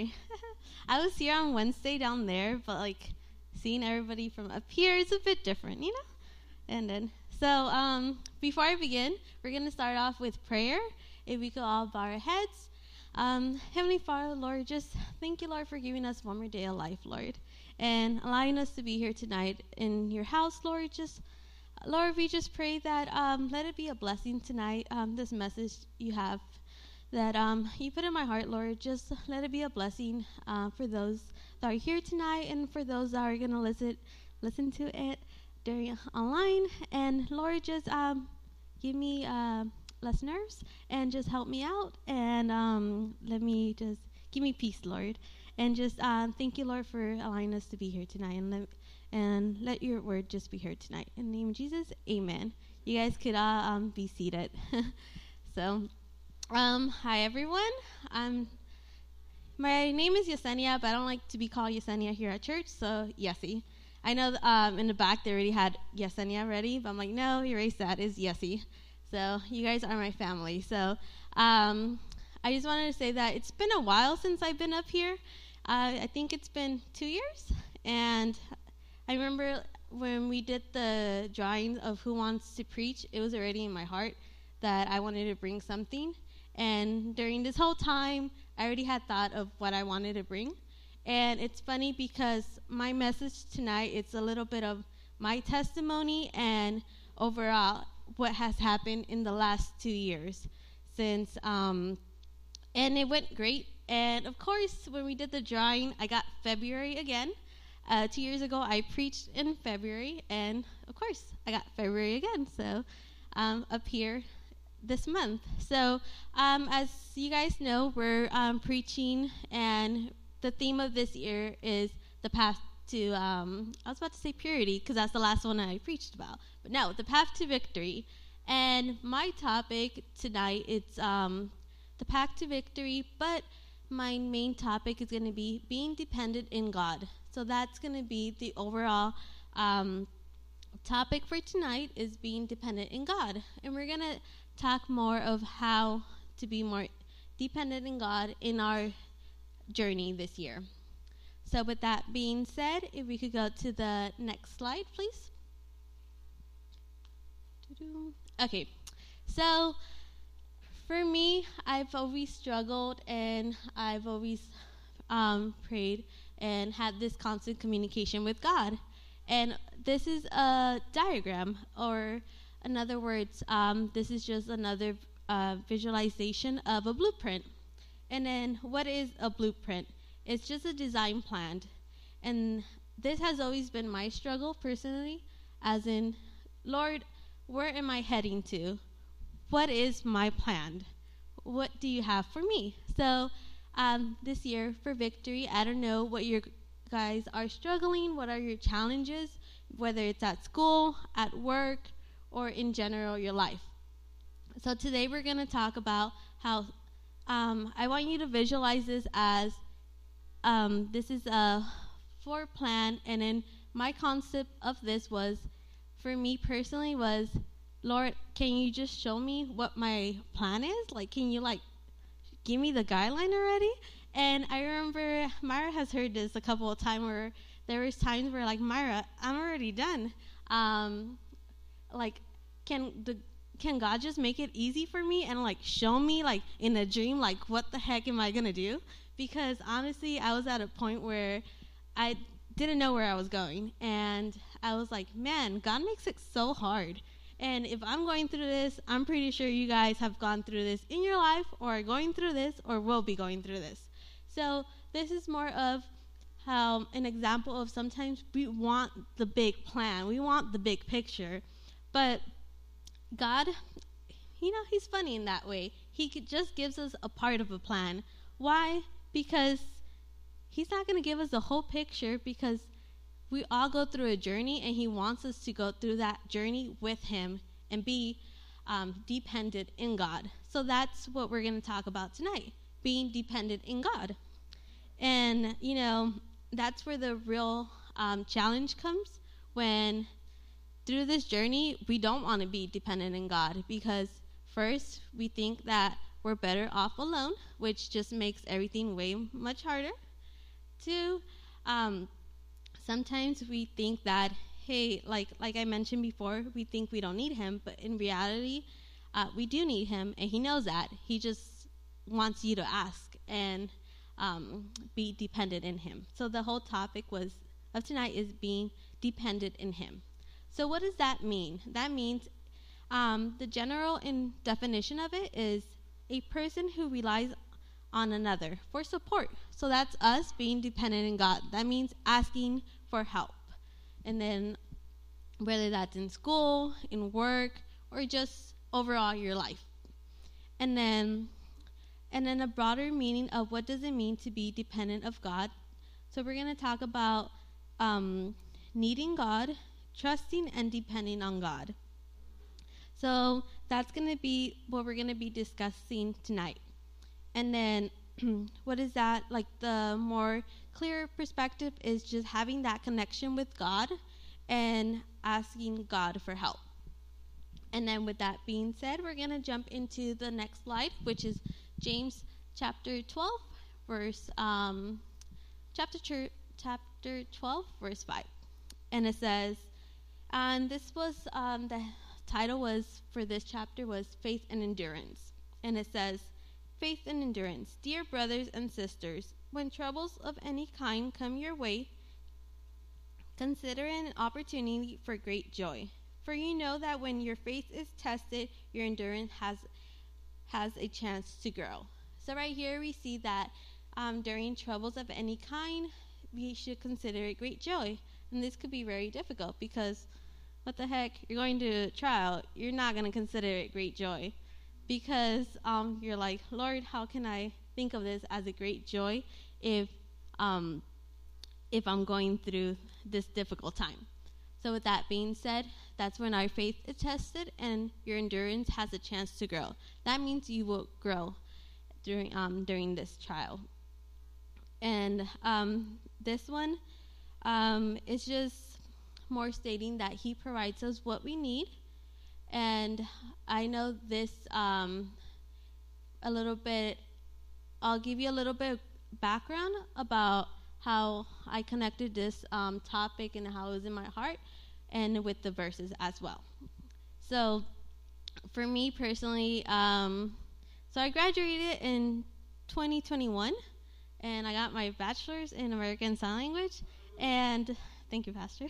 sorry. I was here on Wednesday down there, but like seeing everybody from up here is a bit different, you know? And then, so um, before I begin, we're going to start off with prayer. If we could all bow our heads. Um, Heavenly Father, Lord, just thank you, Lord, for giving us one more day of life, Lord, and allowing us to be here tonight in your house, Lord. Just, Lord, we just pray that um, let it be a blessing tonight, um, this message you have that um, you put in my heart, Lord. Just let it be a blessing uh, for those that are here tonight and for those that are going to listen listen to it during online. And Lord, just um, give me uh, less nerves and just help me out and um, let me just give me peace, Lord. And just uh, thank you, Lord, for allowing us to be here tonight and let and let your word just be heard tonight. In the name of Jesus, Amen. You guys could uh, um, be seated. so. Um, hi everyone. I'm my name is Yesenia, but I don't like to be called Yesenia here at church, so Yessie. I know um, in the back they already had Yesenia ready, but I'm like, no, erase that. Is Yessie. So you guys are my family. So um, I just wanted to say that it's been a while since I've been up here. Uh, I think it's been two years, and I remember when we did the drawings of who wants to preach. It was already in my heart that I wanted to bring something. And during this whole time, I already had thought of what I wanted to bring. And it's funny because my message tonight it's a little bit of my testimony and overall what has happened in the last two years since um, and it went great. And of course when we did the drawing i got february again. Uh, two years ago i preached in february and of course i got february again. So um, up here this month. So, um, as you guys know, we're um, preaching, and the theme of this year is the path to, um, I was about to say purity, because that's the last one I preached about. But no, the path to victory. And my topic tonight, it's um, the path to victory, but my main topic is going to be being dependent in God. So that's going to be the overall um, topic for tonight is being dependent in God. And we're going to talk more of how to be more dependent in God in our journey this year. So, with that being said, if we could go to the next slide, please. Okay, so for me, I've always struggled and I've always um, prayed and had this constant communication with God. And this is a diagram or in other words, um, this is just another uh, visualization of a blueprint. And then, what is a blueprint? It's just a design plan. And this has always been my struggle personally, as in, Lord, where am I heading to? What is my plan? What do you have for me? So, um, this year for victory, I don't know what you guys are struggling, what are your challenges, whether it's at school, at work, or in general your life. So today we're going to talk about how um, I want you to visualize this as um, this is a floor plan, and then my concept of this was, for me personally, was, Lord, can you just show me what my plan is? Like, can you like give me the guideline already? And I remember Myra has heard this a couple of times where there was times where like Myra, I'm already done. Um, like can the can God just make it easy for me and like show me like in a dream like what the heck am I gonna do? Because honestly, I was at a point where I didn't know where I was going, and I was like, man, God makes it so hard. And if I'm going through this, I'm pretty sure you guys have gone through this in your life, or are going through this, or will be going through this. So this is more of how an example of sometimes we want the big plan, we want the big picture, but God, you know, He's funny in that way. He just gives us a part of a plan. Why? Because He's not going to give us the whole picture because we all go through a journey and He wants us to go through that journey with Him and be um, dependent in God. So that's what we're going to talk about tonight being dependent in God. And, you know, that's where the real um, challenge comes when through this journey, we don't want to be dependent in God because first, we think that we're better off alone, which just makes everything way much harder. Two, um, sometimes we think that hey, like like I mentioned before, we think we don't need him, but in reality, uh, we do need him, and he knows that. He just wants you to ask and um, be dependent in him. So the whole topic was of tonight is being dependent in him. So what does that mean? That means um, the general in definition of it is a person who relies on another for support. So that's us being dependent in God. That means asking for help. And then whether that's in school, in work, or just overall your life. And then and then a broader meaning of what does it mean to be dependent of God. So we're going to talk about um, needing God, trusting and depending on God. So that's going to be what we're going to be discussing tonight. And then what is that? Like the more clear perspective is just having that connection with God and asking God for help. And then with that being said, we're going to jump into the next slide, which is James chapter 12, verse um, chapter chapter 12, verse 5. And it says, and this was um, the title was for this chapter was faith and endurance. And it says, faith and endurance. Dear brothers and sisters, when troubles of any kind come your way, consider it an opportunity for great joy. For you know that when your faith is tested, your endurance has has a chance to grow. So right here we see that um, during troubles of any kind, we should consider it great joy. And this could be very difficult because what the heck, you're going to trial, you're not going to consider it great joy because um, you're like, Lord, how can I think of this as a great joy if um, if I'm going through this difficult time? So, with that being said, that's when our faith is tested and your endurance has a chance to grow. That means you will grow during um, during this trial. And um, this one um, is just more stating that He provides us what we need. And I know this um, a little bit. I'll give you a little bit background about how I connected this um, topic and how it was in my heart, and with the verses as well. So, for me personally, um, so I graduated in 2021, and I got my bachelor's in American Sign Language. And thank you, Pastor.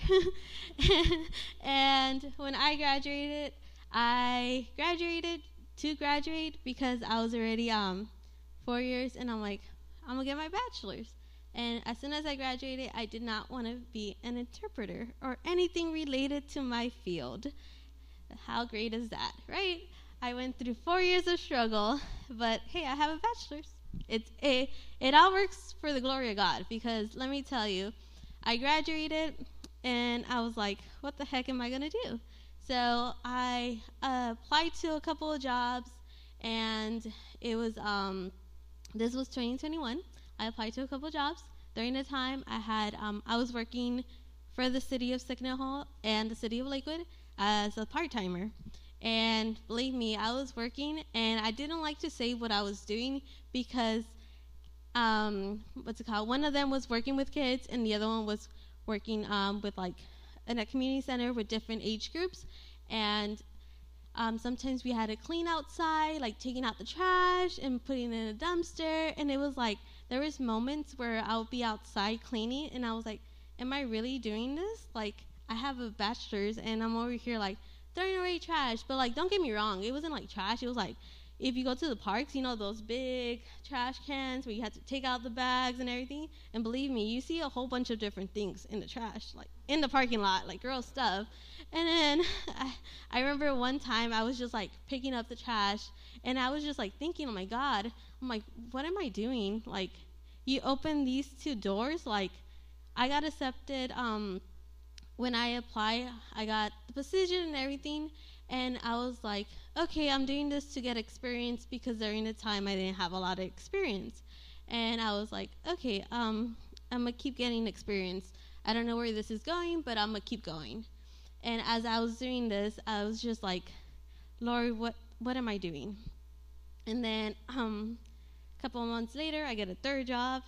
and when I graduated, I graduated to graduate because I was already um, four years, and I'm like, I'm gonna get my bachelor's. And as soon as I graduated, I did not want to be an interpreter or anything related to my field. How great is that, right? I went through four years of struggle, but hey, I have a bachelor's. It's it, it all works for the glory of God because let me tell you, I graduated and I was like, what the heck am I gonna do? So I uh, applied to a couple of jobs, and it was um, this was 2021 I applied to a couple of jobs. During the time, I had um, I was working for the city of Signal Hill and the city of Lakewood as a part timer. And believe me, I was working, and I didn't like to say what I was doing because um, what's it called? One of them was working with kids, and the other one was working um, with like in a community center with different age groups. And um, sometimes we had to clean outside, like taking out the trash and putting it in a dumpster. And it was like there was moments where I would be outside cleaning, and I was like, "Am I really doing this? Like, I have a bachelor's, and I'm over here like throwing away trash." But like, don't get me wrong, it wasn't like trash. It was like if you go to the parks, you know those big trash cans where you have to take out the bags and everything. And believe me, you see a whole bunch of different things in the trash, like in the parking lot, like girl stuff. And then I, I remember one time I was just like picking up the trash, and I was just like thinking, oh my god, I'm like, what am I doing? Like, you open these two doors, like, I got accepted. Um, when I applied, I got the position and everything, and I was like, okay, I'm doing this to get experience because during the time I didn't have a lot of experience. And I was like, okay, um, I'm gonna keep getting experience. I don't know where this is going, but I'm gonna keep going. And as I was doing this, I was just like, Lord, what what am I doing? And then um, a couple of months later, I get a third job,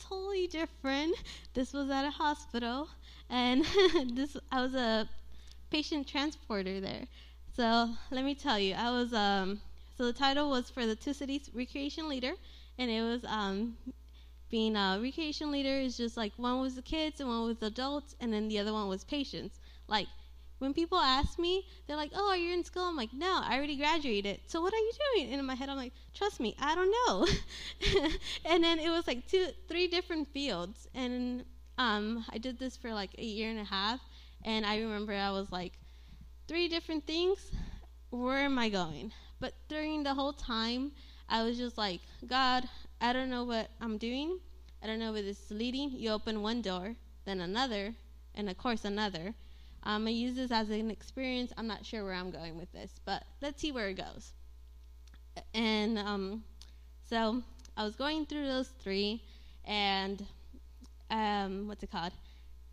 totally different. This was at a hospital, and this I was a patient transporter there. So let me tell you, I was um, so the title was for the two cities recreation leader, and it was um, being a recreation leader is just like one was the kids and one was the adults, and then the other one was patients. Like when people ask me, they're like, "Oh, are you in school?" I'm like, "No, I already graduated." So what are you doing? And in my head, I'm like, "Trust me, I don't know." and then it was like two, three different fields, and um, I did this for like a year and a half, and I remember I was like, three different things. Where am I going? But during the whole time, I was just like, God, I don't know what I'm doing. I don't know where this is leading. You open one door, then another, and of course another. Um, I use this as an experience. I'm not sure where I'm going with this, but let's see where it goes. And um, so I was going through those three, and um, what's it called?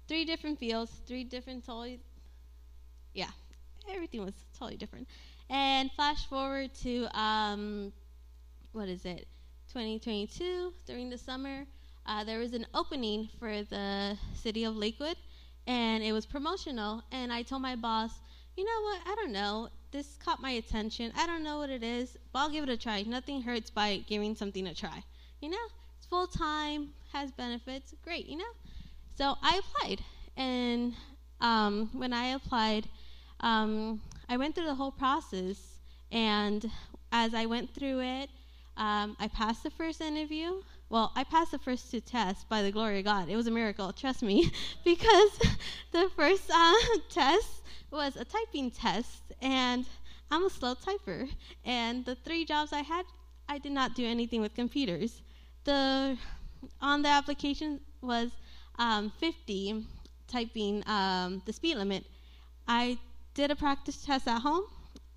Three different fields, three different totally, yeah, everything was totally different. And flash forward to um, what is it? 2022 during the summer, uh, there was an opening for the city of Lakewood and it was promotional. And I told my boss, you know what? I don't know. This caught my attention. I don't know what it is, but I'll give it a try. Nothing hurts by giving something a try. You know, it's full time, has benefits. Great, you know? So I applied. And um, when I applied, um, I went through the whole process. And as I went through it, um, I passed the first interview. Well, I passed the first two tests by the glory of God. It was a miracle, trust me, because the first uh, test was a typing test, and I'm a slow typer. And the three jobs I had, I did not do anything with computers. The on the application was um, 50 typing um, the speed limit. I did a practice test at home.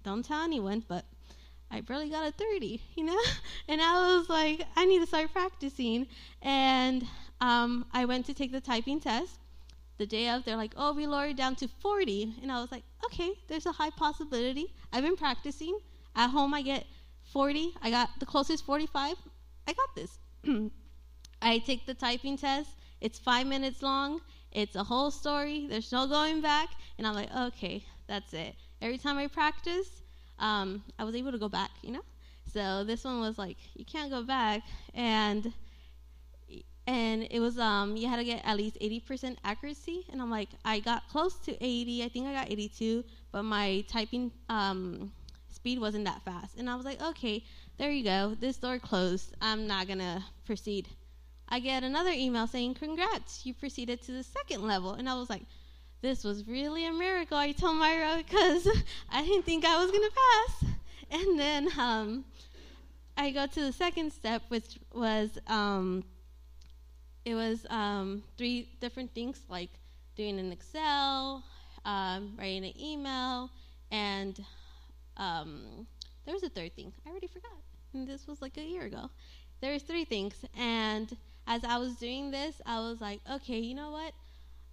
Don't tell anyone, but I barely got a 30, you know? And I was like, I need to start practicing. And um, I went to take the typing test. The day of, they're like, oh, we lowered down to 40. And I was like, okay, there's a high possibility. I've been practicing. At home, I get 40. I got the closest 45. I got this. I take the typing test. It's five minutes long. It's a whole story. There's no going back. And I'm like, okay, that's it. Every time I practice, um, I was able to go back, you know. So this one was like you can't go back, and and it was um you had to get at least 80% accuracy, and I'm like I got close to 80, I think I got 82, but my typing um speed wasn't that fast, and I was like okay, there you go, this door closed, I'm not gonna proceed. I get another email saying congrats, you proceeded to the second level, and I was like this was really a miracle. I told Myra because I didn't think I was going to pass. And then um, I go to the second step, which was um, it was um, three different things like doing an Excel, um, writing an email, and um, there was a third thing. I already forgot. And this was like a year ago. There was three things, and as I was doing this, I was like, okay, you know what?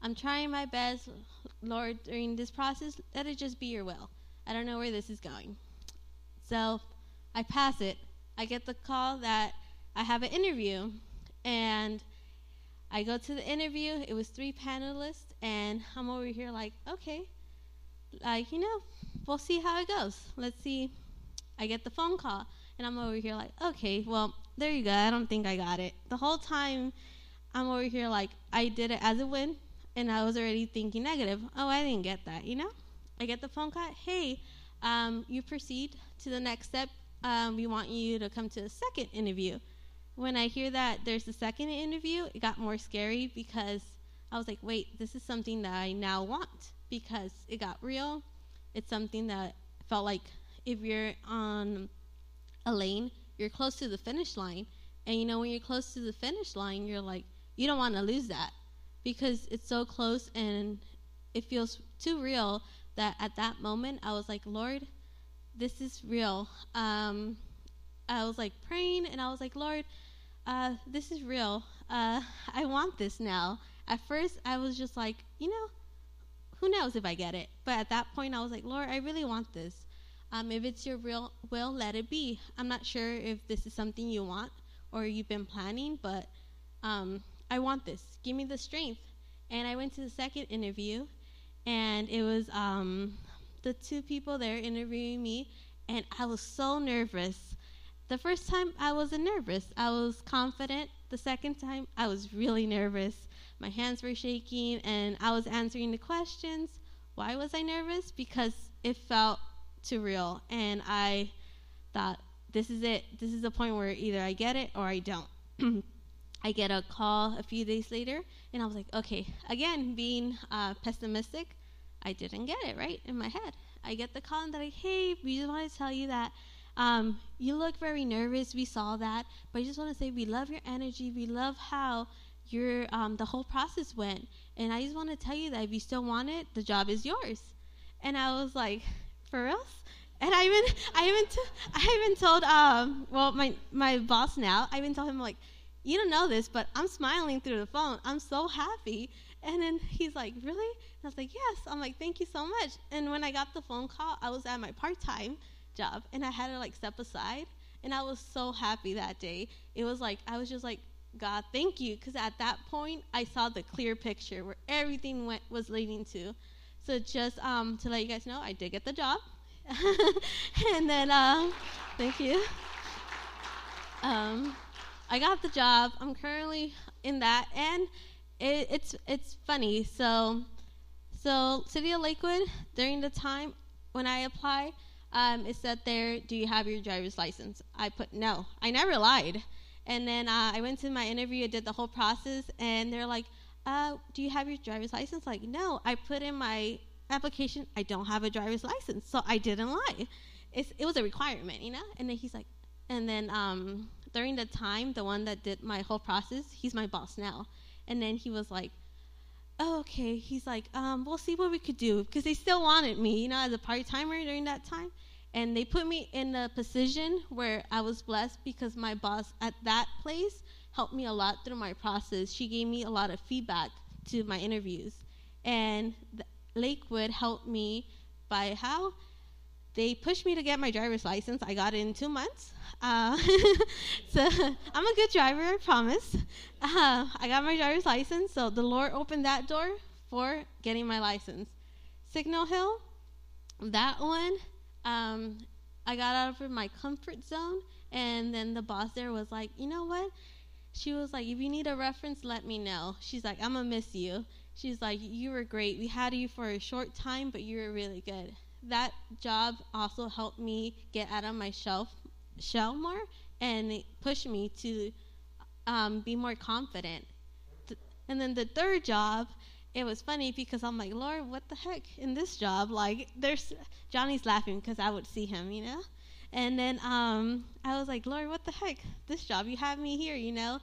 I'm trying my best, Lord, during this process. Let it just be your will. I don't know where this is going. So I pass it. I get the call that I have an interview. And I go to the interview. It was three panelists. And I'm over here like, okay, like, you know, we'll see how it goes. Let's see. I get the phone call. And I'm over here like, okay, well, there you go. I don't think I got it. The whole time I'm over here like, I did it as a win and I was already thinking negative. Oh, I didn't get that, you know? I get the phone call. Hey, um, you proceed to the next step. Um, we want you to come to a second interview. When I hear that there's a second interview, it got more scary because I was like, wait, this is something that I now want because it got real. It's something that felt like if you're on a lane, you're close to the finish line. And you know, when you're close to the finish line, you're like, you don't want to lose that because it's so close and it feels too real that at that moment I was like, Lord, this is real. Um, I was like praying and I was like, Lord, uh, this is real. Uh, I want this now. At first, I was just like, you know, who knows if I get it? But at that point, I was like, Lord, I really want this. Um, if it's your real will, let it be. I'm not sure if this is something you want or you've been planning, but um, I want this. Give me the strength. And I went to the second interview, and it was um, the two people there interviewing me, and I was so nervous. The first time I wasn't nervous, I was confident. The second time I was really nervous. My hands were shaking, and I was answering the questions. Why was I nervous? Because it felt too real, and I thought, this is it. This is the point where either I get it or I don't. I get a call a few days later, and I was like, okay, again, being uh, pessimistic, I didn't get it right in my head. I get the call and they're like, hey, we just want to tell you that um, you look very nervous. We saw that, but I just want to say we love your energy. We love how your um, the whole process went, and I just want to tell you that if you still want it, the job is yours. And I was like, for real? And I even I even t- I even told um well my my boss now I even told him like you don't know this, but I'm smiling through the phone. I'm so happy. And then he's like, Really? And I was like, Yes. I'm like, Thank you so much. And when I got the phone call, I was at my part time job and I had to like step aside. And I was so happy that day. It was like, I was just like, God, thank you. Because at that point, I saw the clear picture where everything went, was leading to. So just um, to let you guys know, I did get the job. and then, um, thank you. Um, I got the job. I'm currently in that, and it, it's it's funny. So, so City of Lakewood during the time when I apply, um, it said there, "Do you have your driver's license?" I put no. I never lied. And then uh, I went to my interview. I did the whole process, and they're like, uh, "Do you have your driver's license?" Like, no. I put in my application. I don't have a driver's license, so I didn't lie. It's, it was a requirement, you know. And then he's like, and then um, during the time, the one that did my whole process, he's my boss now. And then he was like, oh, okay. He's like, um, we'll see what we could do because they still wanted me, you know, as a part timer during that time. And they put me in a position where I was blessed because my boss at that place helped me a lot through my process. She gave me a lot of feedback to my interviews. And Lakewood helped me by how they pushed me to get my driver's license. I got it in two months. Uh, so I'm a good driver, I promise. Uh, I got my driver's license, so the Lord opened that door for getting my license. Signal Hill, that one, um, I got out of my comfort zone, and then the boss there was like, you know what? She was like, if you need a reference, let me know. She's like, I'm gonna miss you. She's like, you were great. We had you for a short time, but you were really good. That job also helped me get out of my shelf shell more and push me to um, be more confident. And then the third job, it was funny because I'm like, Lord, what the heck in this job? Like, there's Johnny's laughing because I would see him, you know. And then um, I was like, Lord, what the heck? This job, you have me here, you know.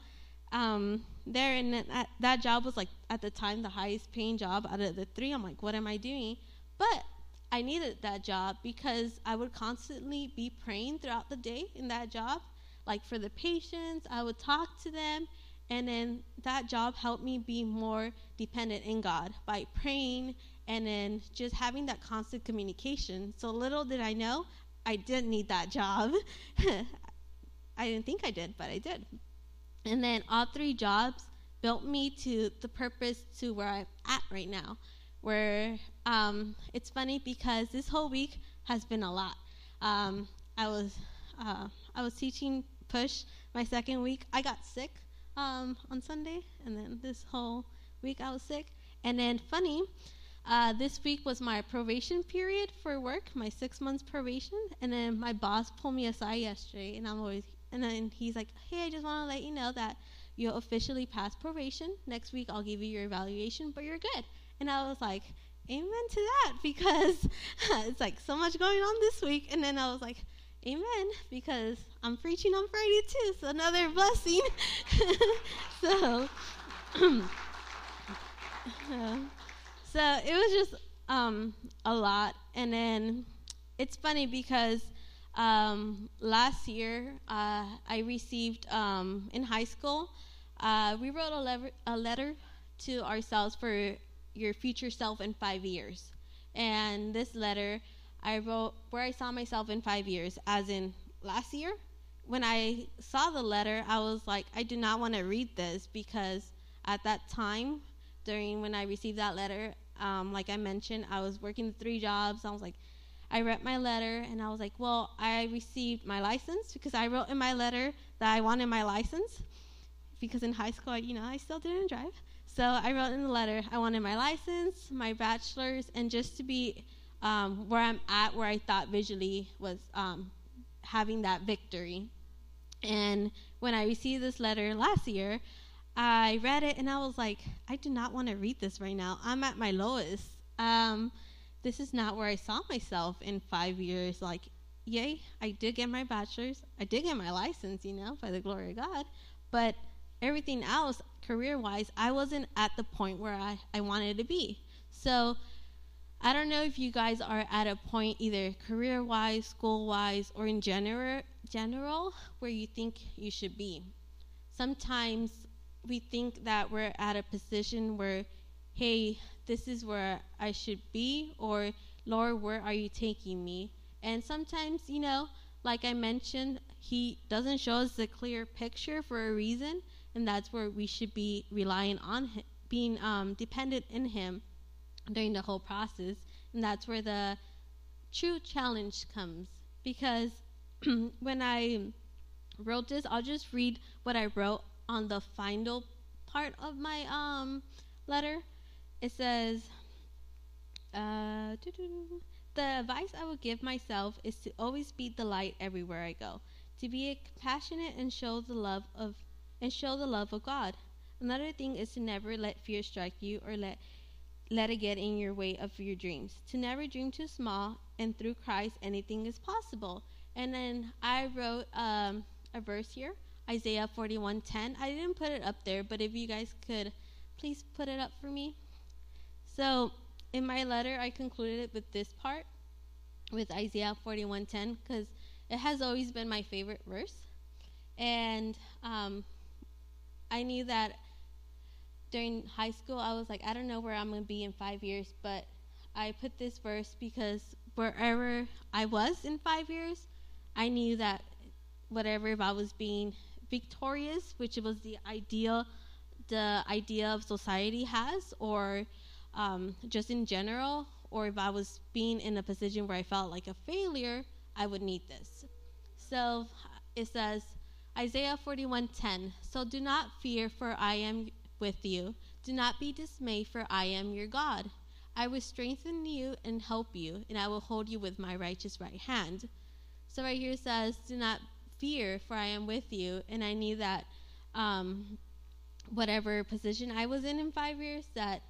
Um, there and that, that job was like at the time the highest paying job out of the three. I'm like, what am I doing? But I needed that job because I would constantly be praying throughout the day in that job. Like for the patients, I would talk to them, and then that job helped me be more dependent in God by praying and then just having that constant communication. So little did I know, I didn't need that job. I didn't think I did, but I did. And then all three jobs built me to the purpose to where I'm at right now where um, it's funny because this whole week has been a lot. Um, I was uh, I was teaching push my second week. I got sick um, on Sunday, and then this whole week I was sick. And then funny, uh, this week was my probation period for work, my six months probation. And then my boss pulled me aside yesterday, and I'm always and then he's like, "Hey, I just want to let you know that you officially passed probation. Next week I'll give you your evaluation, but you're good." And I was like, amen to that because it's like so much going on this week. And then I was like, amen because I'm preaching on Friday too. So another blessing. so, so it was just um, a lot. And then it's funny because um, last year uh, I received um, in high school, uh, we wrote a, a letter to ourselves for your future self in five years. And this letter, I wrote where I saw myself in five years, as in last year. When I saw the letter, I was like, I do not want to read this because at that time, during when I received that letter, um, like I mentioned, I was working three jobs. I was like, I read my letter and I was like, well, I received my license because I wrote in my letter that I wanted my license because in high school, I, you know, I still didn't drive. So I wrote in the letter I wanted my license, my bachelor's, and just to be um, where I'm at, where I thought visually was um, having that victory. And when I received this letter last year, I read it and I was like, I do not want to read this right now. I'm at my lowest. Um, this is not where I saw myself in five years. Like, yay, I did get my bachelor's. I did get my license, you know, by the glory of God. But everything else, career wise, I wasn't at the point where I, I wanted to be. So I don't know if you guys are at a point either career wise, school wise, or in general general where you think you should be. Sometimes we think that we're at a position where, hey, this is where I should be, or Lord, where are you taking me? And sometimes, you know, like I mentioned, He doesn't show us the clear picture for a reason, and that's where we should be relying on Him, being um, dependent in Him during the whole process. And that's where the true challenge comes. Because when I wrote this, I'll just read what I wrote on the final part of my um, letter. It says, uh, the advice I would give myself is to always be the light everywhere I go, to be compassionate and show the love of and show the love of God. Another thing is to never let fear strike you or let let it get in your way of your dreams. To never dream too small, and through Christ, anything is possible. And then I wrote um, a verse here, Isaiah 41:10. I didn't put it up there, but if you guys could please put it up for me. So in my letter, I concluded it with this part, with Isaiah 41:10, because it has always been my favorite verse, and um, I knew that during high school, I was like, I don't know where I'm going to be in five years, but I put this verse because wherever I was in five years, I knew that whatever if I was being victorious, which was the ideal, the idea of society has, or um, just in general, or if I was being in a position where I felt like a failure, I would need this. So it says, Isaiah 41:10. So do not fear, for I am with you. Do not be dismayed, for I am your God. I will strengthen you and help you, and I will hold you with my righteous right hand. So right here says, Do not fear, for I am with you. And I knew that um, whatever position I was in in five years, that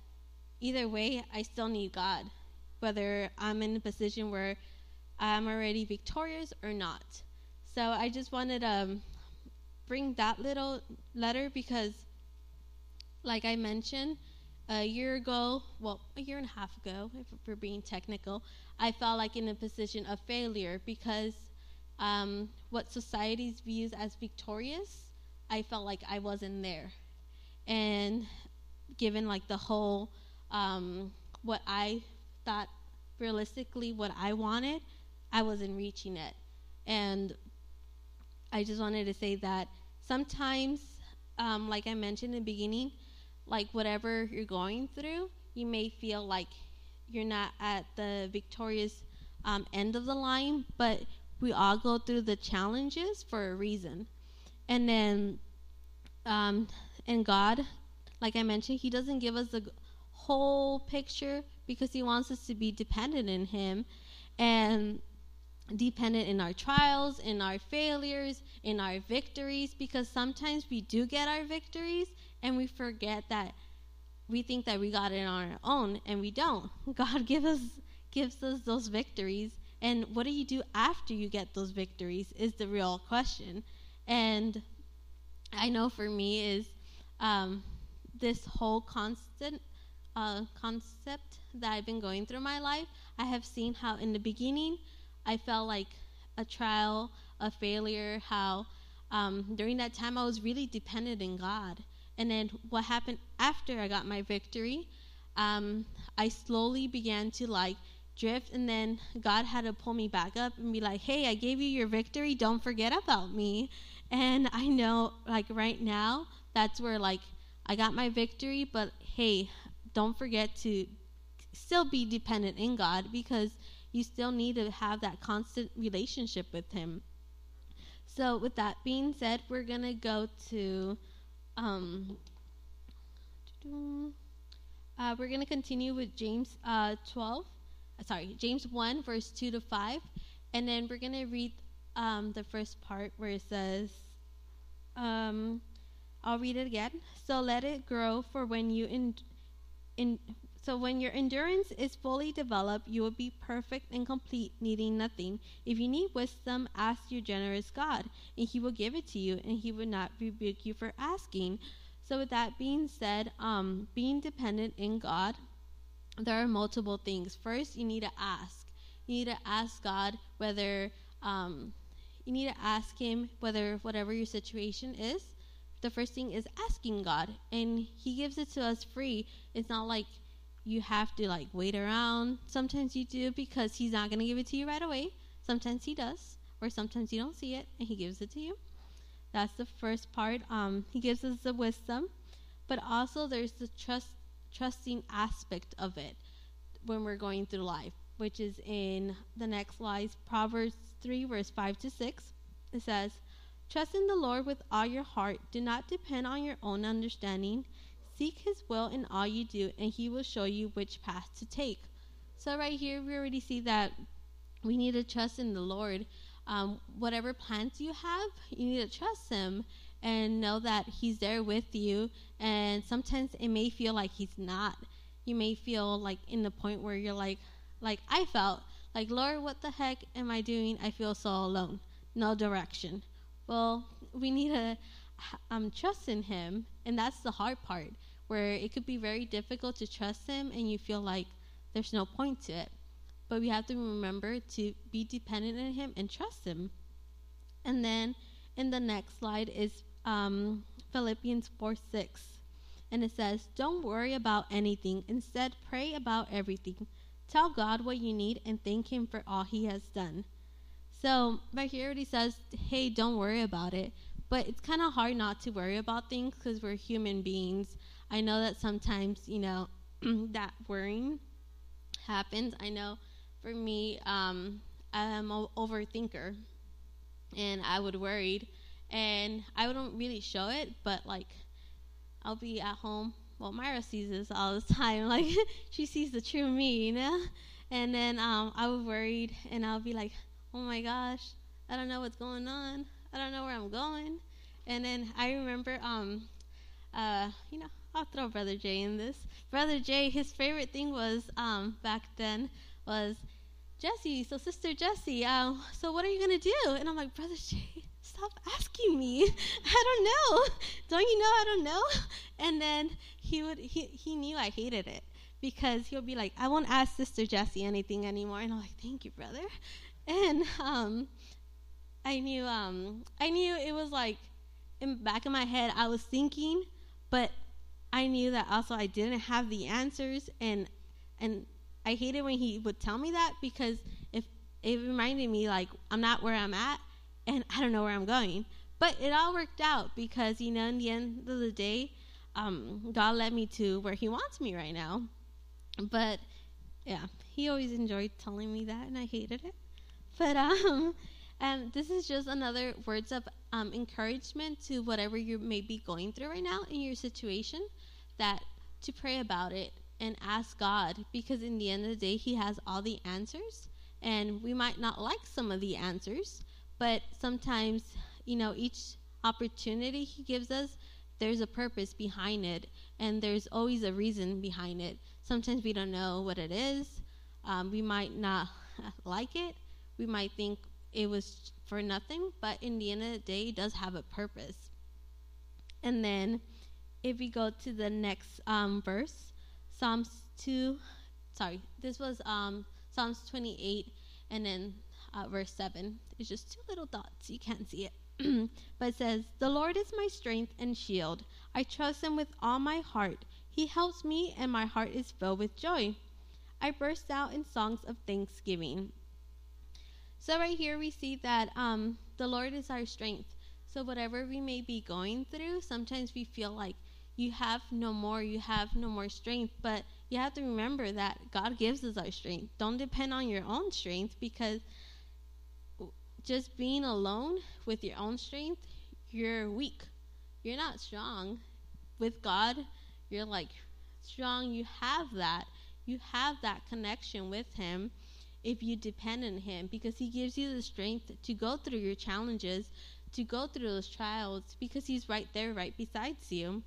either way, I still need God, whether I'm in a position where I'm already victorious or not. So I just wanted um, bring that little letter because like I mentioned, a year ago, well, a year and a half ago, if we're being technical, I felt like in a position of failure because um, what society's views as victorious, I felt like I wasn't there. And given like the whole, um, what I thought realistically, what I wanted, I wasn't reaching it. And I just wanted to say that sometimes, um, like I mentioned in the beginning, like whatever you're going through, you may feel like you're not at the victorious um, end of the line, but we all go through the challenges for a reason. And then, um, and God, like I mentioned, He doesn't give us the whole picture because He wants us to be dependent in Him and dependent in our trials, in our failures, in our victories, because sometimes we do get our victories and we forget that we think that we got it on our own and we don't. God give us gives us those victories and what do you do after you get those victories is the real question. And I know for me is um, this whole constant uh, concept that I've been going through my life. I have seen how in the beginning I felt like a trial, a failure. How um, during that time I was really dependent in God and then what happened after I got my victory, um, I slowly began to like drift and then God had to pull me back up and be like, "Hey, I gave you your victory. Don't forget about me." And I know like right now, that's where like I got my victory, but hey, don't forget to still be dependent in God because you still need to have that constant relationship with him. So with that being said, we're going to go to um uh, we're going to continue with James uh, 12 sorry, James 1, verse 2 to 5. And then we're going to read um, the first part where it says, um, I'll read it again. So let it grow, for when you in, in so when your endurance is fully developed, you will be perfect and complete, needing nothing. If you need wisdom, ask your generous God, and He will give it to you, and He will not rebuke you for asking. So, with that being said, um, being dependent in God there are multiple things. First, you need to ask. You need to ask God whether um, you need to ask Him whether whatever your situation is. The first thing is asking God, and He gives it to us free. It's not like you have to like wait around. Sometimes you do because He's not going to give it to you right away. Sometimes He does, or sometimes you don't see it and He gives it to you. That's the first part. Um, he gives us the wisdom, but also there's the trust trusting aspect of it when we're going through life, which is in the next slide, Proverbs 3, verse 5 to 6. It says, Trust in the Lord with all your heart. Do not depend on your own understanding. Seek his will in all you do, and he will show you which path to take. So, right here, we already see that we need to trust in the Lord. Um, whatever plans you have, you need to trust him and know that he's there with you. And sometimes it may feel like he's not. You may feel like in the point where you're like like i felt like lord what the heck am i doing? I feel so alone. No direction. Well we need to um, trust in him and that's the hard part where it could be very difficult to trust him and you feel like there's no point to it but we have to remember to be dependent on him and trust him and then in the next slide is um, Philippians 4 6. And it says, Don't worry about anything. Instead, pray about everything. Tell God what you need and thank Him for all He has done. So, right here, it says, Hey, don't worry about it. But it's kind of hard not to worry about things because we're human beings. I know that sometimes, you know, that worrying happens. I know for me, um, I'm an overthinker and I would worried and I wouldn't really show it, but like I'll be at home. Well, Myra sees this all the time. Like she sees the true me, you know. And then um, I was worried, and I'll be like, "Oh my gosh, I don't know what's going on. I don't know where I'm going." And then I remember, um, uh, you know, I'll throw Brother Jay in this. Brother Jay, his favorite thing was um, back then was Jesse. So Sister Jesse, um, so what are you gonna do? And I'm like, Brother Jay, stop asking me. I don't know. Don't you know I don't know? And then he would he he knew I hated it because he'll be like, I won't ask Sister Jesse anything anymore. And I'm like, Thank you, brother. And um I knew um I knew it was like in back of my head I was thinking, but I knew that also I didn't have the answers and and I hated when he would tell me that because if it reminded me like I'm not where I'm at and I don't know where I'm going. But it all worked out because, you know, in the end of the day, um, God led me to where He wants me right now. But yeah, He always enjoyed telling me that, and I hated it. But um, and this is just another words of um, encouragement to whatever you may be going through right now in your situation. That to pray about it and ask God, because in the end of the day, He has all the answers, and we might not like some of the answers, but sometimes, you know, each opportunity He gives us, there's a purpose behind it, and there's always a reason behind it. Sometimes we don't know what it is. Um, we might not like it. We might think it was for nothing, but in the end of the day, it does have a purpose. And then, if we go to the next um, verse, Psalms 2, sorry, this was um, Psalms 28, and then uh, verse 7. It's just two little dots. You can't see it. but it says, The Lord is my strength and shield. I trust him with all my heart. He helps me, and my heart is filled with joy. I burst out in songs of thanksgiving. So, right here, we see that um, the Lord is our strength. So, whatever we may be going through, sometimes we feel like you have no more, you have no more strength. But you have to remember that God gives us our strength. Don't depend on your own strength because just being alone with your own strength, you're weak. You're not strong. With God, you're like strong. You have that. You have that connection with Him if you depend on Him because He gives you the strength to go through your challenges, to go through those trials because He's right there, right besides you.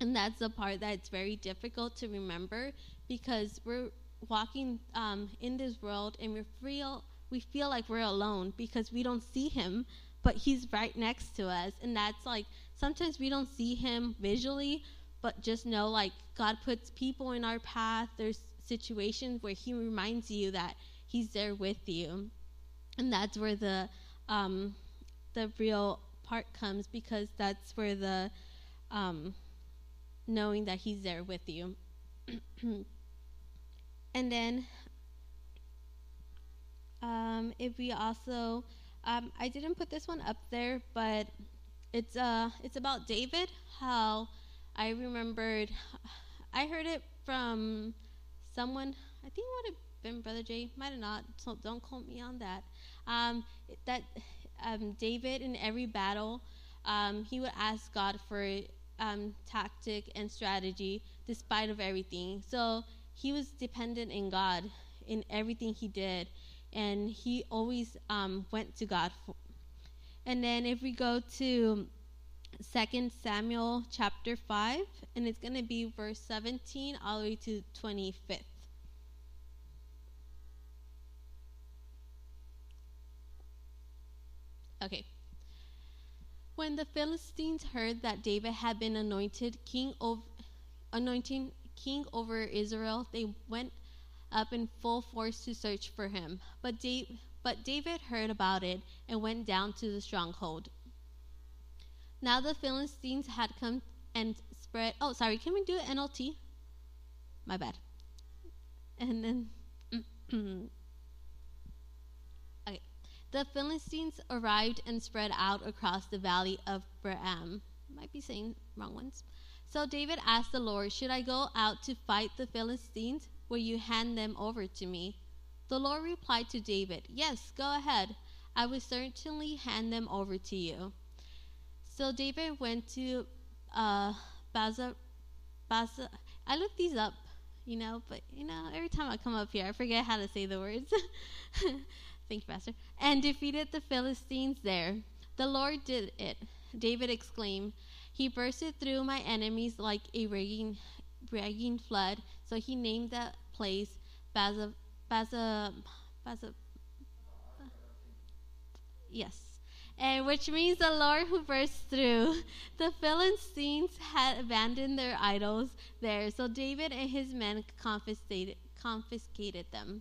And that's the part that's very difficult to remember because we're walking um, in this world and we feel we feel like we're alone because we don't see Him, but He's right next to us, and that's like sometimes we don't see Him visually, but just know like God puts people in our path. There's situations where He reminds you that He's there with you, and that's where the um, the real part comes because that's where the um, knowing that He's there with you. and then um, if we also, um, I didn't put this one up there, but it's uh, it's about David. How I remembered, I heard it from someone. I think it would have been Brother Jay, might have not. So don't quote me on that. Um, that um, David in every battle, um, he would ask God for um, tactic and strategy despite of everything. So he was dependent in God in everything he did, and he always um, went to God. For, and then if we go to Second Samuel chapter 5, and it's going to be verse 17 all the way to 25th. Okay. When the Philistines heard that David had been anointed king of anointing king over Israel, they went up in full force to search for him. But, da- but David heard about it and went down to the stronghold. Now the Philistines had come and spread. Oh, sorry. Can we do NLT? My bad. And then. The Philistines arrived and spread out across the valley of Baalim. Might be saying wrong ones. So David asked the Lord, Should I go out to fight the Philistines? Will you hand them over to me? The Lord replied to David, Yes, go ahead. I will certainly hand them over to you. So David went to uh, Baza, Baza. I looked these up, you know, but you know, every time I come up here, I forget how to say the words. Thank you, Pastor. And defeated the Philistines there. The Lord did it. David exclaimed. He bursted through my enemies like a raging, raging flood. So he named that place Baza, Baza, Baza. Yes and which means the Lord who burst through. The Philistines had abandoned their idols there, so David and his men confiscated, confiscated them.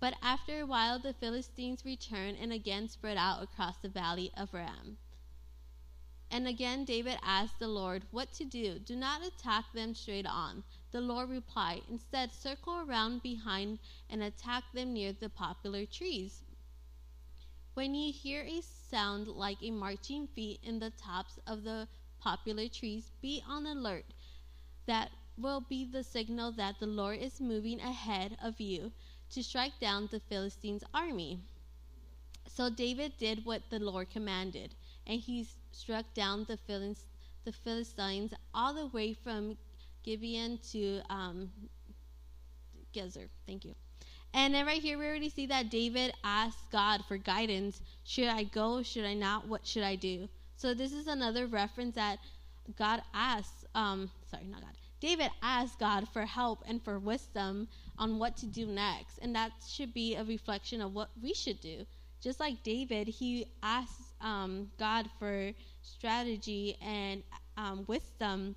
But after a while, the Philistines returned and again spread out across the valley of Ram. And again, David asked the Lord what to do. Do not attack them straight on. The Lord replied, Instead, circle around behind and attack them near the poplar trees. When you hear a sound like a marching feet in the tops of the poplar trees, be on alert. That will be the signal that the Lord is moving ahead of you to strike down the Philistines' army. So David did what the Lord commanded, and he struck down the, the Philistines all the way from Gibeon to um, Gezer. Thank you. And then right here, we already see that David asked God for guidance. Should I go? Should I not? What should I do? So this is another reference that God asked, um, sorry, not God. David asked God for help and for wisdom on what to do next. And that should be a reflection of what we should do. Just like David, he asked um, God for strategy and um, wisdom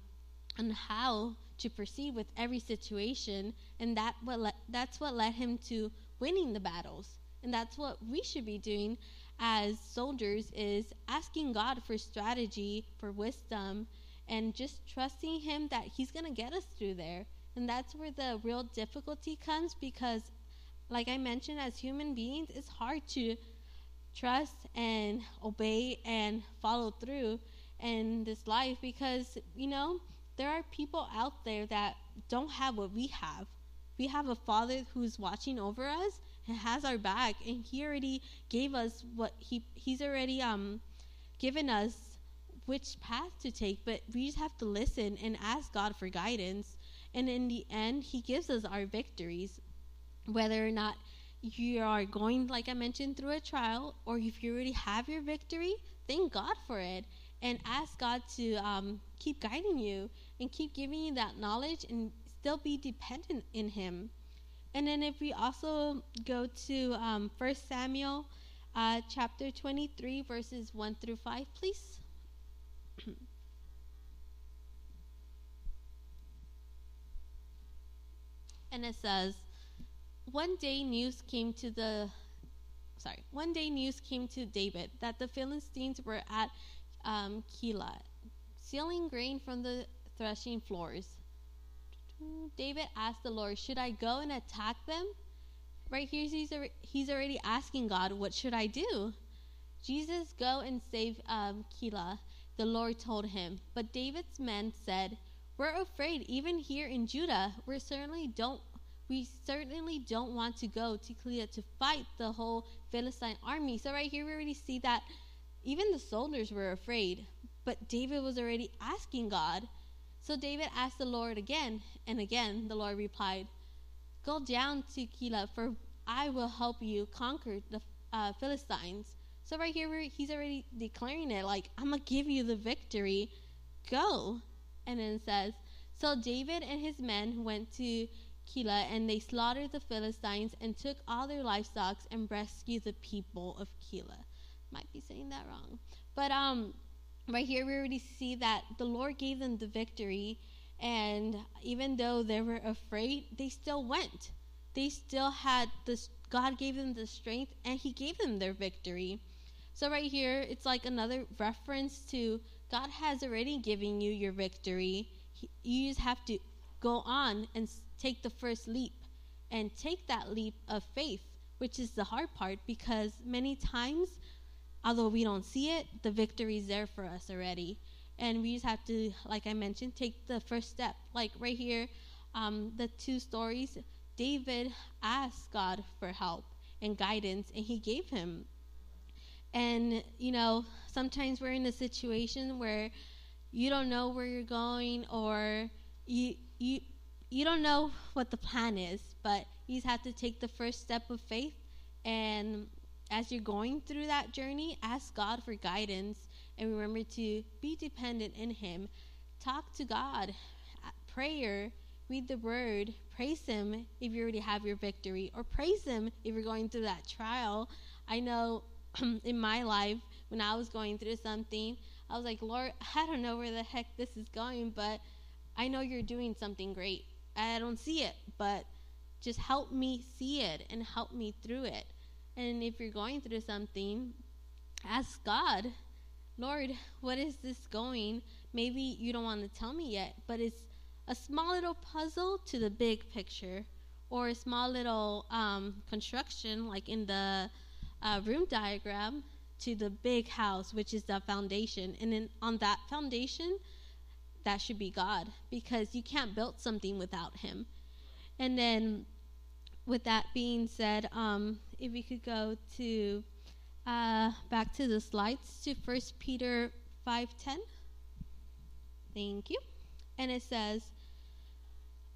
on how to proceed with every situation, and that what le- that's what led him to winning the battles. And that's what we should be doing as soldiers is asking God for strategy, for wisdom, and just trusting him that he's going to get us through there. And that's where the real difficulty comes because, like I mentioned, as human beings, it's hard to trust and obey and follow through in this life because, you know, there are people out there that don't have what we have. We have a father who's watching over us and has our back and he already gave us what he he's already um given us which path to take, but we just have to listen and ask God for guidance. And in the end, he gives us our victories. Whether or not you are going, like I mentioned, through a trial, or if you already have your victory, thank God for it. And ask God to um, keep guiding you and keep giving you that knowledge and still be dependent in Him. And then if we also go to um, 1 Samuel uh, chapter 23, verses 1 through 5, please. and it says, one day news came to the sorry one day news came to david that the philistines were at um, keilah stealing grain from the threshing floors. David asked the lord should i go and attack them? Right here he's, he's already asking god what should i do? Jesus go and save um, keilah the lord told him but david's men said we're afraid even here in judah we certainly don't we certainly don't want to go to Keilah to fight the whole Philistine army. So right here we already see that even the soldiers were afraid, but David was already asking God. So David asked the Lord again, and again the Lord replied, "Go down to Keilah, for I will help you conquer the uh, Philistines." So right here he's already declaring it, like I'm gonna give you the victory. Go, and then it says, so David and his men went to Keilah, and they slaughtered the Philistines and took all their livestock and rescued the people of Keilah. Might be saying that wrong, but um, right here we already see that the Lord gave them the victory, and even though they were afraid, they still went. They still had this. God gave them the strength, and He gave them their victory. So right here, it's like another reference to God has already given you your victory. You just have to go on and take the first leap and take that leap of faith, which is the hard part because many times, although we don't see it, the victory is there for us already. And we just have to, like I mentioned, take the first step. Like right here, um, the two stories, David asked God for help and guidance, and he gave him. And, you know, sometimes we're in a situation where you don't know where you're going or you, you, you don't know what the plan is, but you just have to take the first step of faith. And as you're going through that journey, ask God for guidance and remember to be dependent in Him. Talk to God, prayer, read the Word, praise Him if you already have your victory, or praise Him if you're going through that trial. I know in my life, when I was going through something, I was like, Lord, I don't know where the heck this is going, but I know you're doing something great. I don't see it, but just help me see it and help me through it. And if you're going through something, ask God, Lord, what is this going? Maybe you don't want to tell me yet, but it's a small little puzzle to the big picture, or a small little um, construction, like in the uh, room diagram, to the big house, which is the foundation. And then on that foundation, that should be God because you can't build something without Him. And then, with that being said, um, if we could go to uh, back to the slides to First Peter five ten. Thank you. And it says,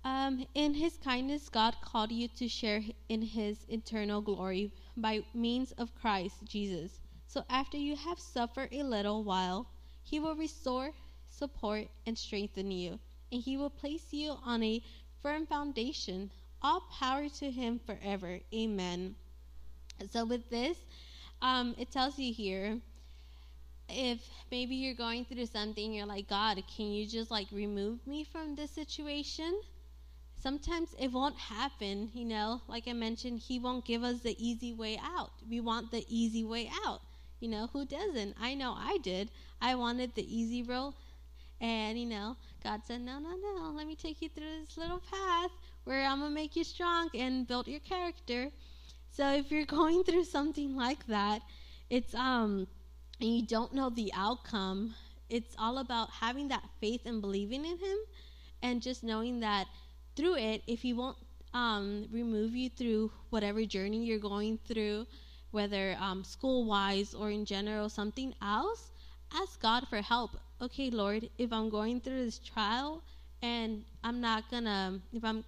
um, "In His kindness, God called you to share in His eternal glory by means of Christ Jesus. So after you have suffered a little while, He will restore." support, and strengthen you, and he will place you on a firm foundation. All power to him forever. Amen. So, with this, um, it tells you here if maybe you're going through something, you're like, God, can you just like remove me from this situation? Sometimes it won't happen, you know. Like I mentioned, He won't give us the easy way out. We want the easy way out. You know, who doesn't? I know I did. I wanted the easy road, and, you know, God said, No, no, no. Let me take you through this little path where I'm going to make you strong and build your character. So if you're going through something like that, it's, um, and you don't know the outcome, it's all about having that faith and believing in Him and just knowing that through it, if He won't um, remove you through whatever journey you're going through, whether um, school wise or in general, something else, ask God for help. Okay, Lord, if I'm going through this trial and I'm not gonna, if I'm,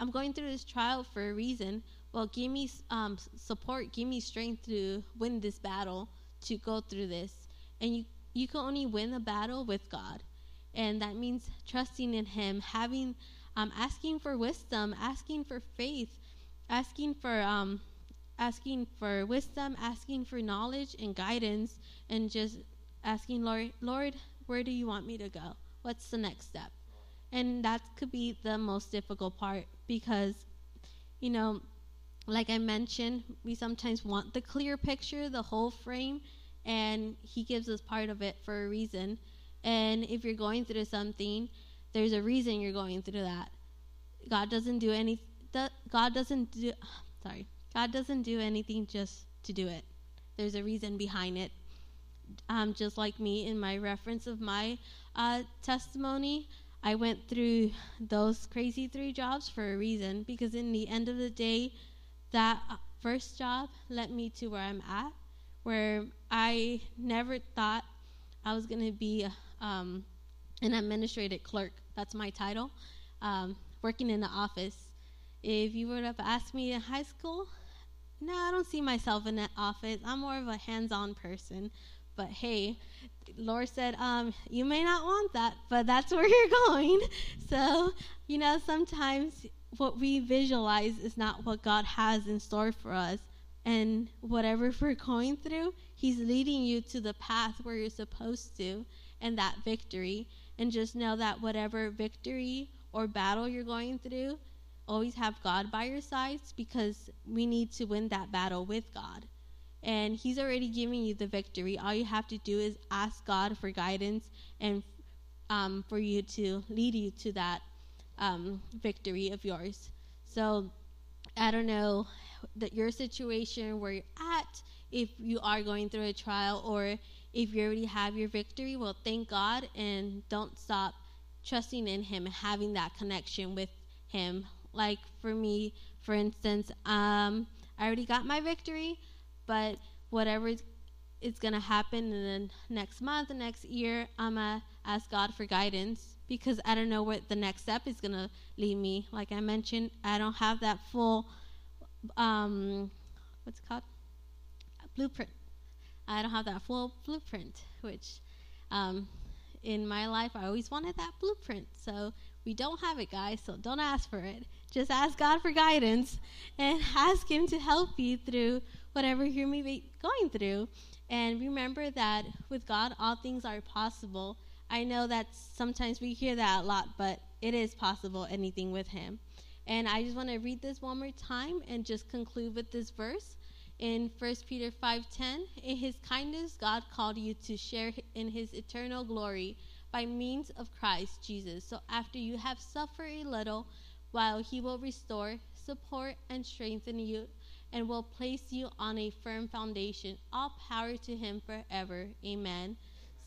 I'm going through this trial for a reason. Well, give me um, support, give me strength to win this battle, to go through this. And you, you can only win a battle with God, and that means trusting in Him, having, um, asking for wisdom, asking for faith, asking for um, asking for wisdom, asking for knowledge and guidance, and just asking Lord, Lord, where do you want me to go? What's the next step? And that could be the most difficult part because, you know, like I mentioned, we sometimes want the clear picture, the whole frame, and He gives us part of it for a reason. And if you're going through something, there's a reason you're going through that. God doesn't do any. God doesn't do. Sorry. God doesn't do anything just to do it. There's a reason behind it. Um, just like me in my reference of my uh, testimony, I went through those crazy three jobs for a reason because in the end of the day, that uh, first job led me to where I'm at, where I never thought I was going to be um, an administrative clerk. That's my title, um, working in the office. If you would have asked me in high school, no, I don't see myself in that office. I'm more of a hands-on person. But hey, Lord said, um, you may not want that, but that's where you're going. So, you know, sometimes what we visualize is not what God has in store for us. And whatever we're going through, He's leading you to the path where you're supposed to and that victory. And just know that whatever victory or battle you're going through, always have God by your sides because we need to win that battle with God. And He's already giving you the victory. All you have to do is ask God for guidance and um, for you to lead you to that um, victory of yours. So I don't know that your situation where you're at, if you are going through a trial or if you already have your victory, well, thank God and don't stop trusting in Him and having that connection with Him like for me, for instance, um, I already got my victory, but whatever is going to happen in the next month, the next year, I'm going to ask God for guidance because I don't know where the next step is going to lead me. Like I mentioned, I don't have that full, um, what's it called? A blueprint. I don't have that full blueprint, which um, in my life, I always wanted that blueprint. So we don't have it, guys, so don't ask for it. Just ask God for guidance and ask Him to help you through whatever you may be going through. And remember that with God, all things are possible. I know that sometimes we hear that a lot, but it is possible, anything with Him. And I just want to read this one more time and just conclude with this verse in 1 Peter 5:10. In his kindness God called you to share in his eternal glory by means of Christ Jesus. So after you have suffered a little, while he will restore, support, and strengthen you, and will place you on a firm foundation. All power to him forever. Amen.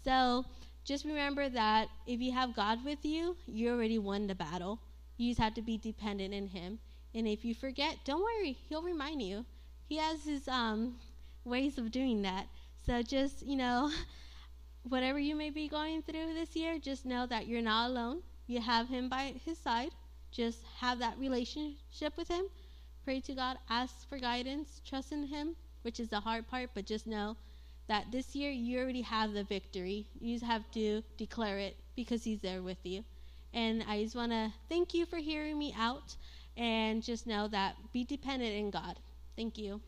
So just remember that if you have God with you, you already won the battle. You just have to be dependent in him. And if you forget, don't worry, he'll remind you. He has his um, ways of doing that. So just, you know, whatever you may be going through this year, just know that you're not alone. You have him by his side. Just have that relationship with Him. Pray to God, ask for guidance, trust in Him, which is the hard part, but just know that this year you already have the victory. You just have to declare it because He's there with you. And I just want to thank you for hearing me out and just know that be dependent in God. Thank you.